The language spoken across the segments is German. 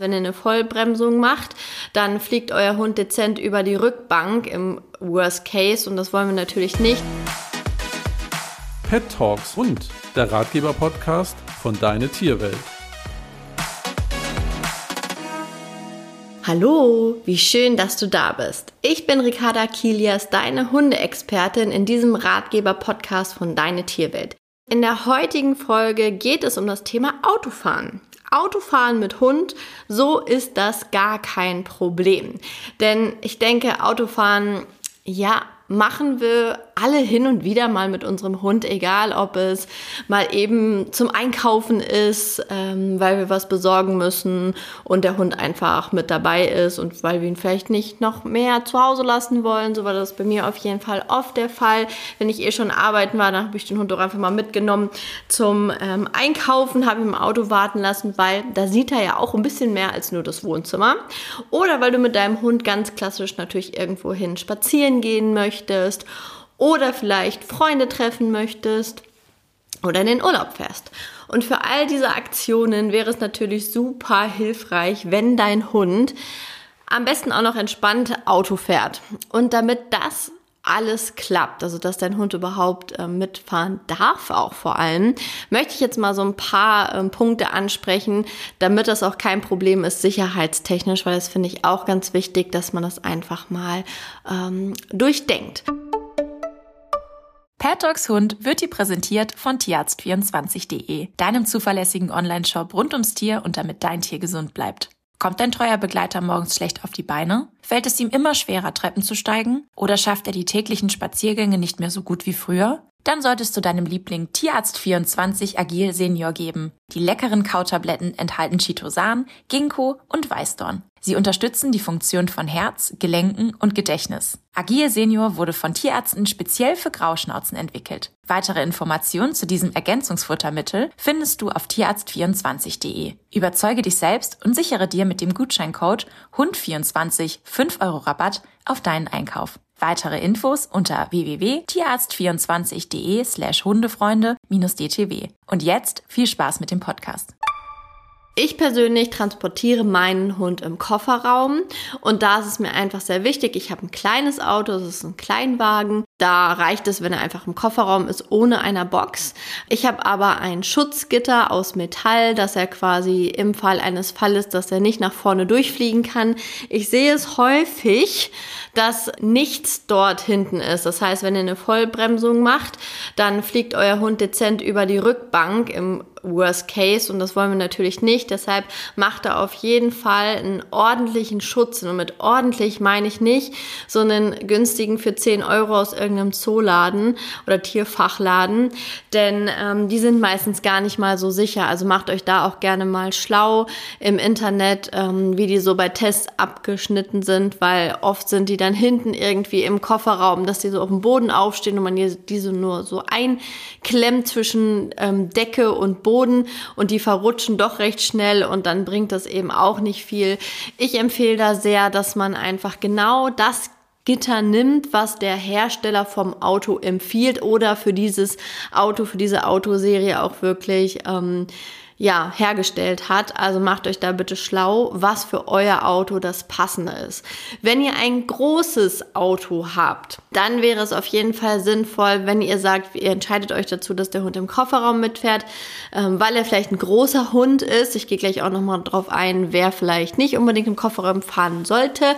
Wenn ihr eine Vollbremsung macht, dann fliegt euer Hund dezent über die Rückbank im Worst Case und das wollen wir natürlich nicht. Pet Talks Hund, der Ratgeber-Podcast von Deine Tierwelt. Hallo, wie schön, dass du da bist. Ich bin Ricarda Kilias, deine Hundeexpertin in diesem Ratgeber-Podcast von Deine Tierwelt. In der heutigen Folge geht es um das Thema Autofahren. Autofahren mit Hund, so ist das gar kein Problem. Denn ich denke, Autofahren, ja, machen wir alle hin und wieder mal mit unserem Hund, egal ob es mal eben zum Einkaufen ist, ähm, weil wir was besorgen müssen und der Hund einfach mit dabei ist und weil wir ihn vielleicht nicht noch mehr zu Hause lassen wollen. So war das bei mir auf jeden Fall oft der Fall. Wenn ich eh schon arbeiten war, dann habe ich den Hund auch einfach mal mitgenommen zum ähm, Einkaufen, habe ihn im Auto warten lassen, weil da sieht er ja auch ein bisschen mehr als nur das Wohnzimmer. Oder weil du mit deinem Hund ganz klassisch natürlich irgendwo hin spazieren gehen möchtest oder vielleicht Freunde treffen möchtest oder in den Urlaub fährst. Und für all diese Aktionen wäre es natürlich super hilfreich, wenn dein Hund am besten auch noch entspannt Auto fährt. Und damit das alles klappt, also dass dein Hund überhaupt äh, mitfahren darf, auch vor allem, möchte ich jetzt mal so ein paar äh, Punkte ansprechen, damit das auch kein Problem ist, sicherheitstechnisch, weil das finde ich auch ganz wichtig, dass man das einfach mal ähm, durchdenkt. Pet Dogs Hund wird dir präsentiert von tierarzt24.de, deinem zuverlässigen Online-Shop rund ums Tier und damit dein Tier gesund bleibt. Kommt dein treuer Begleiter morgens schlecht auf die Beine? Fällt es ihm immer schwerer, Treppen zu steigen? Oder schafft er die täglichen Spaziergänge nicht mehr so gut wie früher? Dann solltest du deinem Liebling Tierarzt24 Agil Senior geben. Die leckeren Kautabletten enthalten Chitosan, Ginkgo und Weißdorn. Sie unterstützen die Funktion von Herz, Gelenken und Gedächtnis. Agil Senior wurde von Tierärzten speziell für Grauschnauzen entwickelt. Weitere Informationen zu diesem Ergänzungsfuttermittel findest du auf tierarzt24.de. Überzeuge dich selbst und sichere dir mit dem Gutscheincode HUND24 5 Euro Rabatt auf deinen Einkauf. Weitere Infos unter www.tierarzt24.de slash Hundefreunde-dtw. Und jetzt viel Spaß mit dem Podcast. Ich persönlich transportiere meinen Hund im Kofferraum und da ist es mir einfach sehr wichtig. Ich habe ein kleines Auto, es ist ein Kleinwagen. Da reicht es, wenn er einfach im Kofferraum ist, ohne einer Box. Ich habe aber ein Schutzgitter aus Metall, dass er quasi im Fall eines Falles, dass er nicht nach vorne durchfliegen kann. Ich sehe es häufig, dass nichts dort hinten ist. Das heißt, wenn ihr eine Vollbremsung macht, dann fliegt euer Hund dezent über die Rückbank im Worst Case und das wollen wir natürlich nicht. Deshalb macht er auf jeden Fall einen ordentlichen Schutz. Und mit ordentlich meine ich nicht so einen günstigen für 10 Euro aus irgendeinem Zooladen oder Tierfachladen, denn ähm, die sind meistens gar nicht mal so sicher. Also macht euch da auch gerne mal schlau im Internet, ähm, wie die so bei Tests abgeschnitten sind, weil oft sind die dann hinten irgendwie im Kofferraum, dass die so auf dem Boden aufstehen und man diese nur so einklemmt zwischen ähm, Decke und Boden Boden und die verrutschen doch recht schnell und dann bringt das eben auch nicht viel. Ich empfehle da sehr, dass man einfach genau das Gitter nimmt, was der Hersteller vom Auto empfiehlt oder für dieses Auto, für diese Autoserie auch wirklich ähm, ja, hergestellt hat. Also macht euch da bitte schlau, was für euer Auto das passende ist. Wenn ihr ein großes Auto habt, dann wäre es auf jeden Fall sinnvoll, wenn ihr sagt, ihr entscheidet euch dazu, dass der Hund im Kofferraum mitfährt, ähm, weil er vielleicht ein großer Hund ist. Ich gehe gleich auch nochmal drauf ein, wer vielleicht nicht unbedingt im Kofferraum fahren sollte.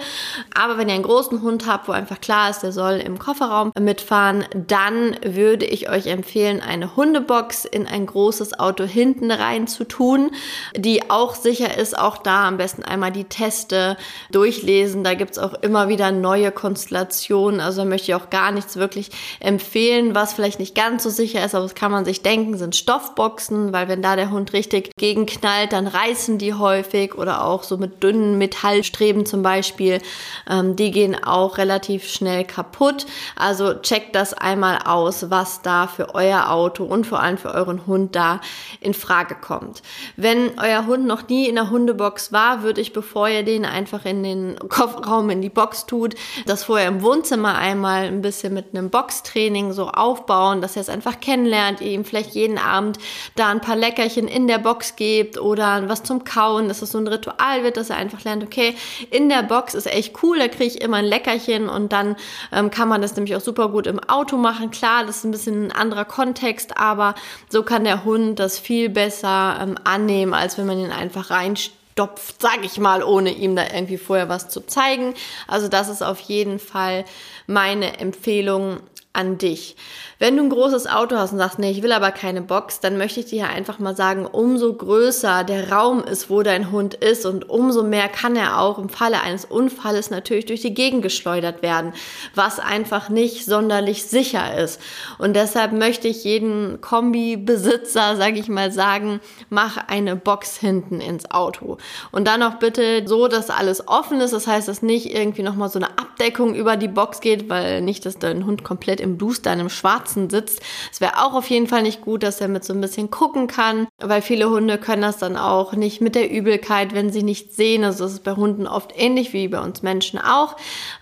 Aber wenn ihr einen großen Hund habt, wo einfach klar ist, der soll im Kofferraum mitfahren, dann würde ich euch empfehlen, eine Hundebox in ein großes Auto hinten rein zu tun, die auch sicher ist. Auch da am besten einmal die Teste durchlesen. Da gibt es auch immer wieder neue Konstellationen. Also da möchte ich auch gar nichts wirklich empfehlen, was vielleicht nicht ganz so sicher ist, aber das kann man sich denken, sind Stoffboxen, weil wenn da der Hund richtig gegenknallt, dann reißen die häufig oder auch so mit dünnen Metallstreben zum Beispiel. Ähm, die gehen auch relativ schnell kaputt. Also checkt das einmal aus, was da für euer Auto und vor allem für euren Hund da in Frage kommt. Kommt. Wenn euer Hund noch nie in der Hundebox war, würde ich, bevor ihr den einfach in den Kofferraum in die Box tut, das vorher im Wohnzimmer einmal ein bisschen mit einem Boxtraining so aufbauen, dass er es einfach kennenlernt, ihr ihm vielleicht jeden Abend da ein paar Leckerchen in der Box gebt oder was zum Kauen, dass es so ein Ritual wird, dass er einfach lernt, okay, in der Box ist echt cool, da kriege ich immer ein Leckerchen und dann ähm, kann man das nämlich auch super gut im Auto machen. Klar, das ist ein bisschen ein anderer Kontext, aber so kann der Hund das viel besser ähm, annehmen, als wenn man ihn einfach reinstopft, sag ich mal, ohne ihm da irgendwie vorher was zu zeigen. Also das ist auf jeden Fall meine Empfehlung an dich. Wenn du ein großes Auto hast und sagst, nee, ich will aber keine Box, dann möchte ich dir einfach mal sagen, umso größer der Raum ist, wo dein Hund ist und umso mehr kann er auch im Falle eines Unfalles natürlich durch die Gegend geschleudert werden, was einfach nicht sonderlich sicher ist. Und deshalb möchte ich jeden Kombi-Besitzer, sage ich mal, sagen, mach eine Box hinten ins Auto. Und dann auch bitte so, dass alles offen ist. Das heißt, dass nicht irgendwie nochmal so eine Abdeckung über die Box geht, weil nicht, dass dein Hund komplett im in einem schwarzen sitzt. Es wäre auch auf jeden Fall nicht gut, dass er mit so ein bisschen gucken kann, weil viele Hunde können das dann auch nicht mit der Übelkeit, wenn sie nicht sehen. Also das ist bei Hunden oft ähnlich wie bei uns Menschen auch.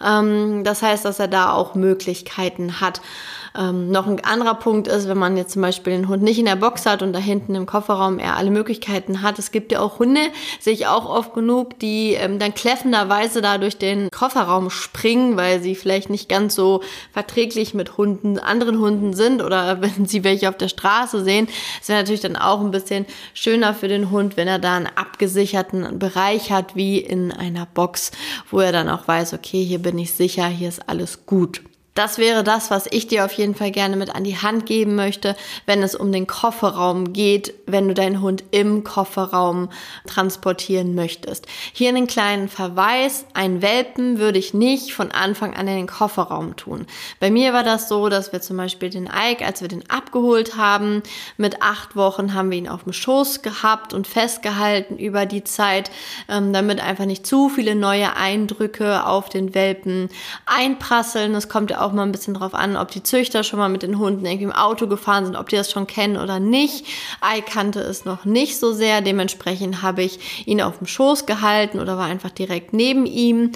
Ähm, das heißt, dass er da auch Möglichkeiten hat. Ähm, noch ein anderer Punkt ist, wenn man jetzt zum Beispiel den Hund nicht in der Box hat und da hinten im Kofferraum er alle Möglichkeiten hat. Es gibt ja auch Hunde, sehe ich auch oft genug, die ähm, dann kläffenderweise da durch den Kofferraum springen, weil sie vielleicht nicht ganz so verträglich mit Hunden, anderen Hunden sind oder wenn sie welche auf der Straße sehen. Es wäre natürlich dann auch ein bisschen schöner für den Hund, wenn er da einen abgesicherten Bereich hat, wie in einer Box, wo er dann auch weiß, okay, hier bin ich sicher, hier ist alles gut. Das wäre das, was ich dir auf jeden Fall gerne mit an die Hand geben möchte, wenn es um den Kofferraum geht, wenn du deinen Hund im Kofferraum transportieren möchtest. Hier einen kleinen Verweis, ein Welpen würde ich nicht von Anfang an in den Kofferraum tun. Bei mir war das so, dass wir zum Beispiel den Ike, als wir den abgeholt haben, mit acht Wochen haben wir ihn auf dem Schoß gehabt und festgehalten über die Zeit, ähm, damit einfach nicht zu viele neue Eindrücke auf den Welpen einprasseln. Es kommt ja auch mal ein bisschen drauf an, ob die Züchter schon mal mit den Hunden irgendwie im Auto gefahren sind, ob die das schon kennen oder nicht. Ei kannte es noch nicht so sehr. Dementsprechend habe ich ihn auf dem Schoß gehalten oder war einfach direkt neben ihm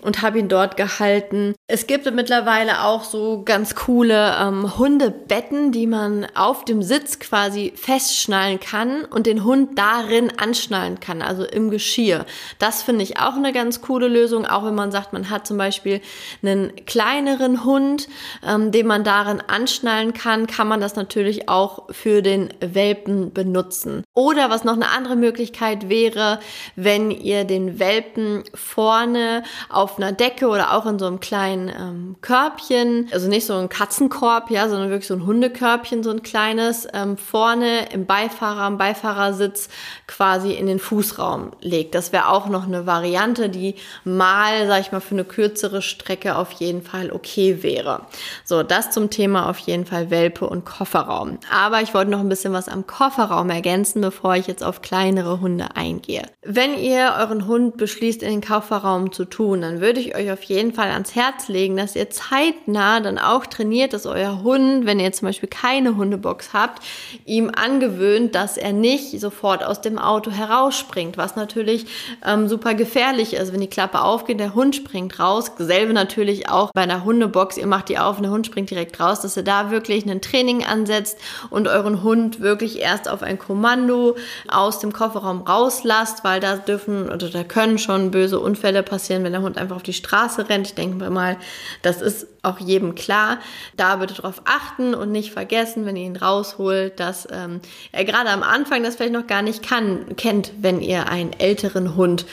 und habe ihn dort gehalten. Es gibt mittlerweile auch so ganz coole ähm, Hundebetten, die man auf dem Sitz quasi festschnallen kann und den Hund darin anschnallen kann, also im Geschirr. Das finde ich auch eine ganz coole Lösung, auch wenn man sagt, man hat zum Beispiel einen kleineren Hund Hund, ähm, den man darin anschnallen kann, kann man das natürlich auch für den Welpen benutzen. Oder was noch eine andere Möglichkeit wäre, wenn ihr den Welpen vorne auf einer Decke oder auch in so einem kleinen ähm, Körbchen, also nicht so ein Katzenkorb, ja, sondern wirklich so ein Hundekörbchen, so ein kleines, ähm, vorne im Beifahrer, am Beifahrersitz quasi in den Fußraum legt. Das wäre auch noch eine Variante, die mal, sag ich mal, für eine kürzere Strecke auf jeden Fall okay wäre. So, das zum Thema auf jeden Fall Welpe und Kofferraum. Aber ich wollte noch ein bisschen was am Kofferraum ergänzen, bevor ich jetzt auf kleinere Hunde eingehe. Wenn ihr euren Hund beschließt, in den Kofferraum zu tun, dann würde ich euch auf jeden Fall ans Herz legen, dass ihr zeitnah dann auch trainiert, dass euer Hund, wenn ihr zum Beispiel keine Hundebox habt, ihm angewöhnt, dass er nicht sofort aus dem Auto herausspringt, was natürlich ähm, super gefährlich ist, wenn die Klappe aufgeht, der Hund springt raus. Selbe natürlich auch bei einer Hundebox Box, ihr macht die auf und der Hund springt direkt raus, dass ihr da wirklich ein Training ansetzt und euren Hund wirklich erst auf ein Kommando aus dem Kofferraum rauslasst, weil da dürfen oder da können schon böse Unfälle passieren, wenn der Hund einfach auf die Straße rennt. Ich denke mal, das ist auch jedem klar. Da bitte darauf achten und nicht vergessen, wenn ihr ihn rausholt, dass ähm, er gerade am Anfang das vielleicht noch gar nicht kann, kennt, wenn ihr einen älteren Hund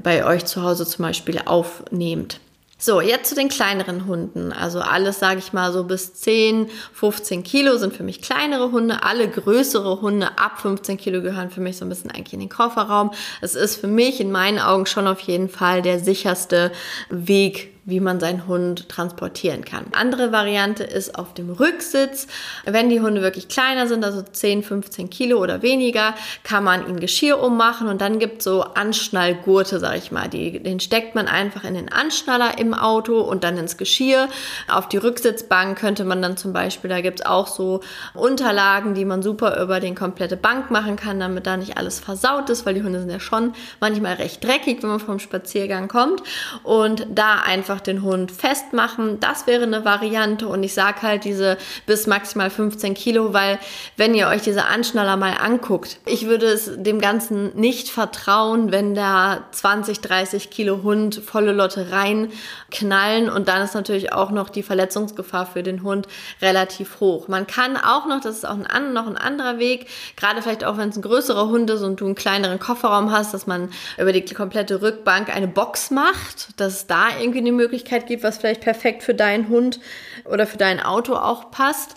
bei euch zu Hause zum Beispiel aufnehmt. So, jetzt zu den kleineren Hunden. Also alles, sage ich mal, so bis 10, 15 Kilo sind für mich kleinere Hunde. Alle größere Hunde ab 15 Kilo gehören für mich so ein bisschen eigentlich in den Kofferraum. Es ist für mich in meinen Augen schon auf jeden Fall der sicherste Weg, wie man seinen Hund transportieren kann. Andere Variante ist auf dem Rücksitz. Wenn die Hunde wirklich kleiner sind, also 10, 15 Kilo oder weniger, kann man ihnen Geschirr ummachen und dann gibt es so Anschnallgurte, sag ich mal. Die, den steckt man einfach in den Anschnaller im Auto und dann ins Geschirr. Auf die Rücksitzbank könnte man dann zum Beispiel, da gibt es auch so Unterlagen, die man super über den komplette Bank machen kann, damit da nicht alles versaut ist, weil die Hunde sind ja schon manchmal recht dreckig, wenn man vom Spaziergang kommt. Und da einfach den Hund festmachen, das wäre eine Variante. Und ich sage halt diese bis maximal 15 Kilo, weil wenn ihr euch diese Anschnaller mal anguckt, ich würde es dem Ganzen nicht vertrauen, wenn da 20, 30 Kilo Hund volle Lotte reinknallen. Und dann ist natürlich auch noch die Verletzungsgefahr für den Hund relativ hoch. Man kann auch noch, das ist auch ein, noch ein anderer Weg, gerade vielleicht auch wenn es ein größerer Hund ist und du einen kleineren Kofferraum hast, dass man über die komplette Rückbank eine Box macht, dass da irgendwie eine Möglichkeit gibt, was vielleicht perfekt für deinen Hund oder für dein Auto auch passt.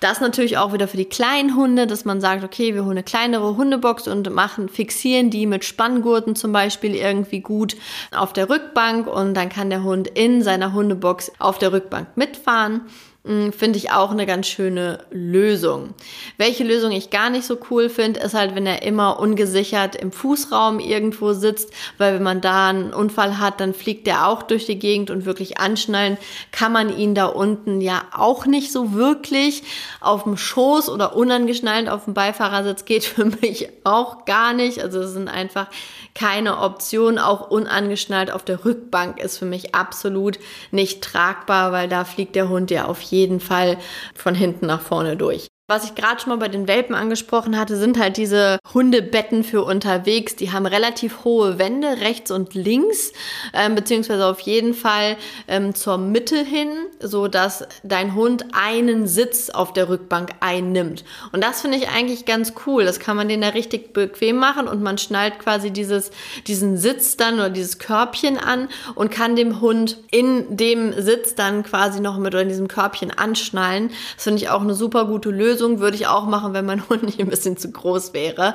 Das natürlich auch wieder für die kleinen Hunde, dass man sagt, okay, wir holen eine kleinere Hundebox und machen, fixieren die mit Spanngurten zum Beispiel irgendwie gut auf der Rückbank und dann kann der Hund in seiner Hundebox auf der Rückbank mitfahren. Hm, finde ich auch eine ganz schöne Lösung. Welche Lösung ich gar nicht so cool finde, ist halt, wenn er immer ungesichert im Fußraum irgendwo sitzt, weil wenn man da einen Unfall hat, dann fliegt er auch durch die Gegend und wirklich anschnallen kann man ihn da unten ja auch nicht so wirklich. Auf dem Schoß oder unangeschnallt auf dem Beifahrersitz geht für mich auch gar nicht. Also es sind einfach keine Option. Auch unangeschnallt auf der Rückbank ist für mich absolut nicht tragbar, weil da fliegt der Hund ja auf jeden Fall von hinten nach vorne durch. Was ich gerade schon mal bei den Welpen angesprochen hatte, sind halt diese Hundebetten für unterwegs. Die haben relativ hohe Wände rechts und links, ähm, beziehungsweise auf jeden Fall ähm, zur Mitte hin, so dass dein Hund einen Sitz auf der Rückbank einnimmt. Und das finde ich eigentlich ganz cool. Das kann man den da richtig bequem machen und man schnallt quasi dieses, diesen Sitz dann oder dieses Körbchen an und kann dem Hund in dem Sitz dann quasi noch mit oder in diesem Körbchen anschnallen. Das finde ich auch eine super gute Lösung. Lösung würde ich auch machen, wenn mein Hund nicht ein bisschen zu groß wäre.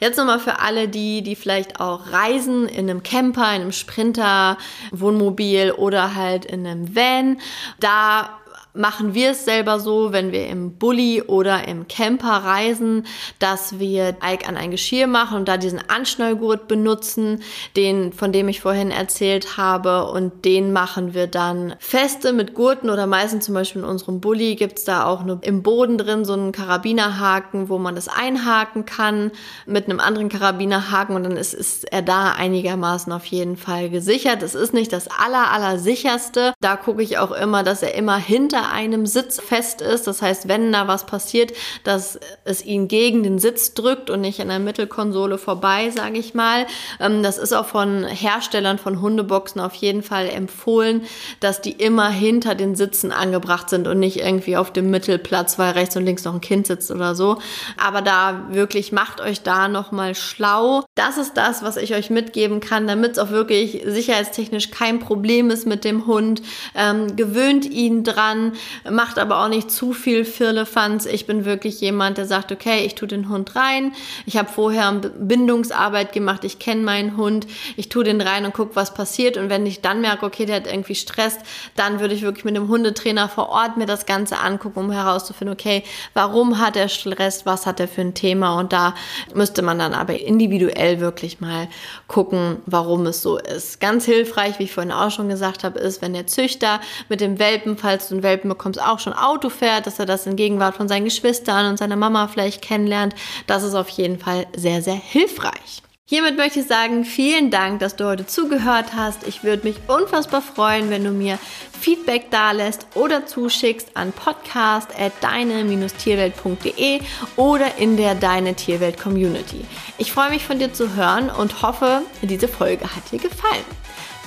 Jetzt nochmal für alle, die, die vielleicht auch reisen in einem Camper, in einem Sprinter, Wohnmobil oder halt in einem Van. Da machen wir es selber so, wenn wir im Bulli oder im Camper reisen, dass wir Ike an ein Geschirr machen und da diesen Anschnallgurt benutzen, den, von dem ich vorhin erzählt habe und den machen wir dann feste mit Gurten oder meistens zum Beispiel in unserem Bulli gibt es da auch nur im Boden drin so einen Karabinerhaken, wo man das einhaken kann mit einem anderen Karabinerhaken und dann ist, ist er da einigermaßen auf jeden Fall gesichert. Es ist nicht das aller, aller sicherste. Da gucke ich auch immer, dass er immer hinter einem Sitz fest ist. Das heißt, wenn da was passiert, dass es ihn gegen den Sitz drückt und nicht an der Mittelkonsole vorbei, sage ich mal. Ähm, das ist auch von Herstellern von Hundeboxen auf jeden Fall empfohlen, dass die immer hinter den Sitzen angebracht sind und nicht irgendwie auf dem Mittelplatz, weil rechts und links noch ein Kind sitzt oder so. Aber da wirklich macht euch da nochmal schlau. Das ist das, was ich euch mitgeben kann, damit es auch wirklich sicherheitstechnisch kein Problem ist mit dem Hund. Ähm, gewöhnt ihn dran, macht aber auch nicht zu viel Firlefanz. Ich bin wirklich jemand, der sagt, okay, ich tue den Hund rein. Ich habe vorher Bindungsarbeit gemacht, ich kenne meinen Hund, ich tue den rein und gucke, was passiert. Und wenn ich dann merke, okay, der hat irgendwie Stress, dann würde ich wirklich mit dem Hundetrainer vor Ort mir das Ganze angucken, um herauszufinden, okay, warum hat er Stress, was hat er für ein Thema? Und da müsste man dann aber individuell wirklich mal gucken, warum es so ist. Ganz hilfreich, wie ich vorhin auch schon gesagt habe, ist, wenn der Züchter mit dem Welpen, falls du einen Welpen bekommst, auch schon Auto fährt, dass er das in Gegenwart von seinen Geschwistern und seiner Mama vielleicht kennenlernt. Das ist auf jeden Fall sehr, sehr hilfreich. Hiermit möchte ich sagen, vielen Dank, dass du heute zugehört hast. Ich würde mich unfassbar freuen, wenn du mir Feedback dalässt oder zuschickst an podcast.deine-tierwelt.de oder in der Deine Tierwelt Community. Ich freue mich von dir zu hören und hoffe, diese Folge hat dir gefallen.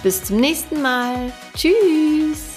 Bis zum nächsten Mal. Tschüss.